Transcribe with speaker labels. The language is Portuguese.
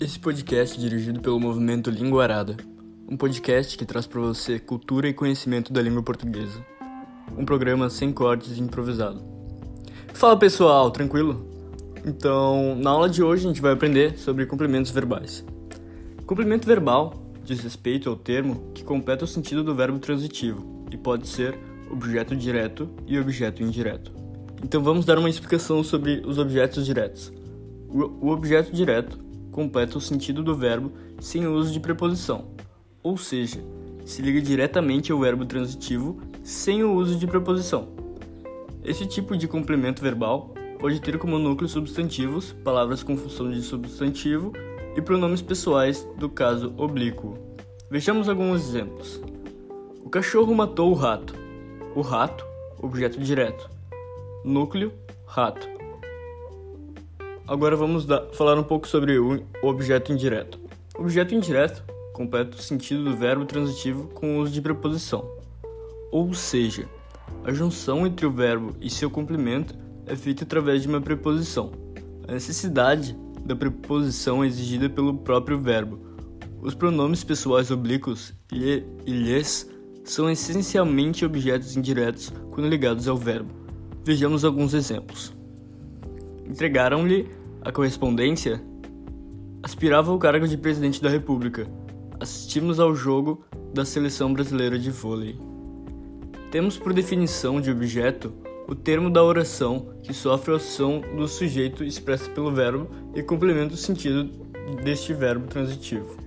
Speaker 1: Esse podcast é dirigido pelo movimento Língua Arada, um podcast que traz para você cultura e conhecimento da língua portuguesa. Um programa sem cortes e improvisado. Fala pessoal, tranquilo? Então, na aula de hoje a gente vai aprender sobre complementos verbais. Complemento verbal diz respeito ao termo que completa o sentido do verbo transitivo e pode ser objeto direto e objeto indireto. Então vamos dar uma explicação sobre os objetos diretos. O objeto direto completa o sentido do verbo sem o uso de preposição, ou seja, se liga diretamente ao verbo transitivo sem o uso de preposição. Esse tipo de complemento verbal pode ter como núcleo substantivos, palavras com função de substantivo e pronomes pessoais do caso oblíquo. Vejamos alguns exemplos. O cachorro matou o rato. O rato, objeto direto. Núcleo, rato. Agora vamos falar um pouco sobre o objeto indireto. Objeto indireto completa o sentido do verbo transitivo com o uso de preposição. Ou seja, a junção entre o verbo e seu complemento é feita através de uma preposição. A necessidade da preposição é exigida pelo próprio verbo. Os pronomes pessoais oblíquos e lhes são essencialmente objetos indiretos quando ligados ao verbo. Vejamos alguns exemplos. Entregaram-lhe a correspondência. Aspirava ao cargo de presidente da República. Assistimos ao jogo da seleção brasileira de vôlei. Temos por definição de objeto o termo da oração que sofre a ação do sujeito expressa pelo verbo e complementa o sentido deste verbo transitivo.